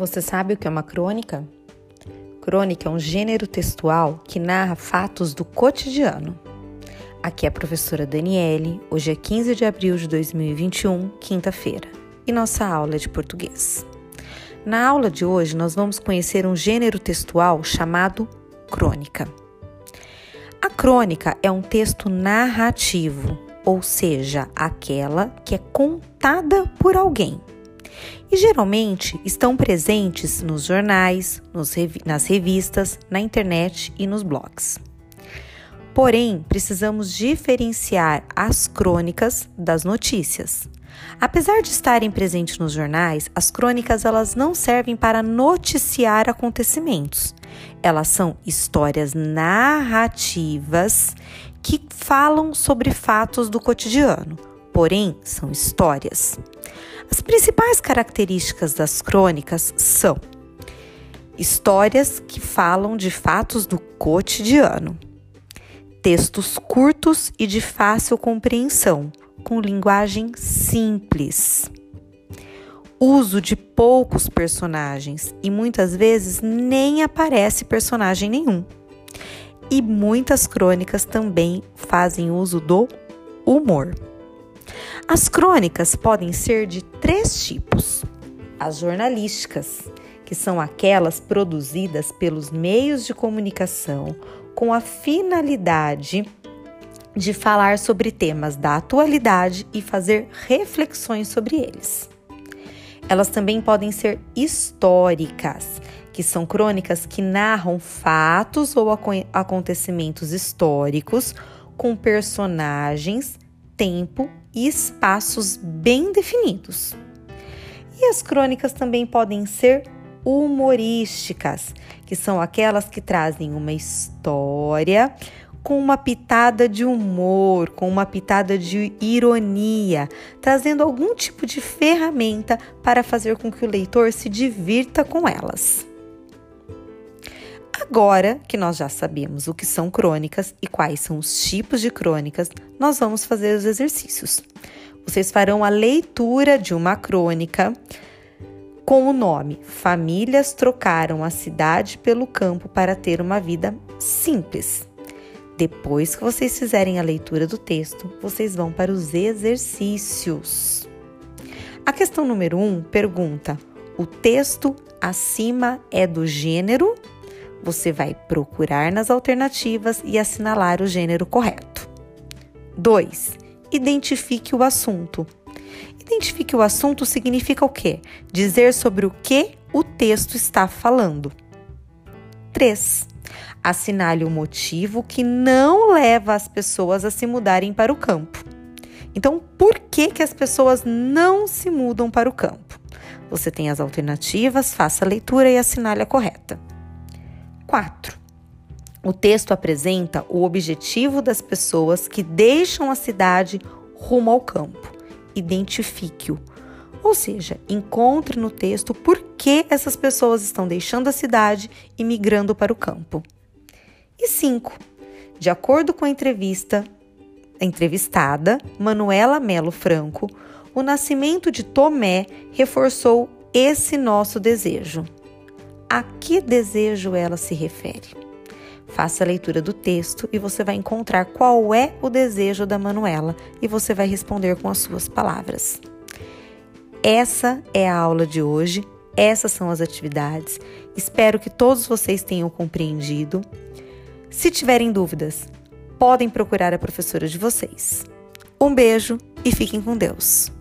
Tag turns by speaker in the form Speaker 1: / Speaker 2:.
Speaker 1: Você sabe o que é uma crônica? Crônica é um gênero textual que narra fatos do cotidiano. Aqui é a professora Daniele, hoje é 15 de abril de 2021, quinta-feira, e nossa aula é de português. Na aula de hoje, nós vamos conhecer um gênero textual chamado crônica. A crônica é um texto narrativo, ou seja, aquela que é contada por alguém e geralmente estão presentes nos jornais, nos revi nas revistas, na internet e nos blogs. Porém, precisamos diferenciar as crônicas das notícias. Apesar de estarem presentes nos jornais, as crônicas elas não servem para noticiar acontecimentos. Elas são histórias narrativas que falam sobre fatos do cotidiano, porém são histórias. As principais características das crônicas são histórias que falam de fatos do cotidiano, textos curtos e de fácil compreensão, com linguagem simples, uso de poucos personagens e muitas vezes nem aparece personagem nenhum. E muitas crônicas também fazem uso do humor. As crônicas podem ser de três tipos: as jornalísticas, que são aquelas produzidas pelos meios de comunicação com a finalidade de falar sobre temas da atualidade e fazer reflexões sobre eles. Elas também podem ser históricas, que são crônicas que narram fatos ou acontecimentos históricos com personagens, tempo e espaços bem definidos. E as crônicas também podem ser humorísticas, que são aquelas que trazem uma história com uma pitada de humor, com uma pitada de ironia, trazendo algum tipo de ferramenta para fazer com que o leitor se divirta com elas. Agora que nós já sabemos o que são crônicas e quais são os tipos de crônicas, nós vamos fazer os exercícios. Vocês farão a leitura de uma crônica com o nome Famílias trocaram a cidade pelo campo para ter uma vida simples. Depois que vocês fizerem a leitura do texto, vocês vão para os exercícios. A questão número 1 um pergunta: o texto acima é do gênero você vai procurar nas alternativas e assinalar o gênero correto. 2. Identifique o assunto. Identifique o assunto significa o quê? Dizer sobre o que o texto está falando. 3. Assinale o motivo que não leva as pessoas a se mudarem para o campo. Então, por que, que as pessoas não se mudam para o campo? Você tem as alternativas, faça a leitura e assinale a correta. 4. O texto apresenta o objetivo das pessoas que deixam a cidade rumo ao campo. Identifique-o. Ou seja, encontre no texto por que essas pessoas estão deixando a cidade e migrando para o campo. E 5. De acordo com a entrevista a entrevistada, Manuela Melo Franco, o nascimento de Tomé reforçou esse nosso desejo a que desejo ela se refere. Faça a leitura do texto e você vai encontrar qual é o desejo da Manuela e você vai responder com as suas palavras. Essa é a aula de hoje, essas são as atividades. Espero que todos vocês tenham compreendido. Se tiverem dúvidas, podem procurar a professora de vocês. Um beijo e fiquem com Deus.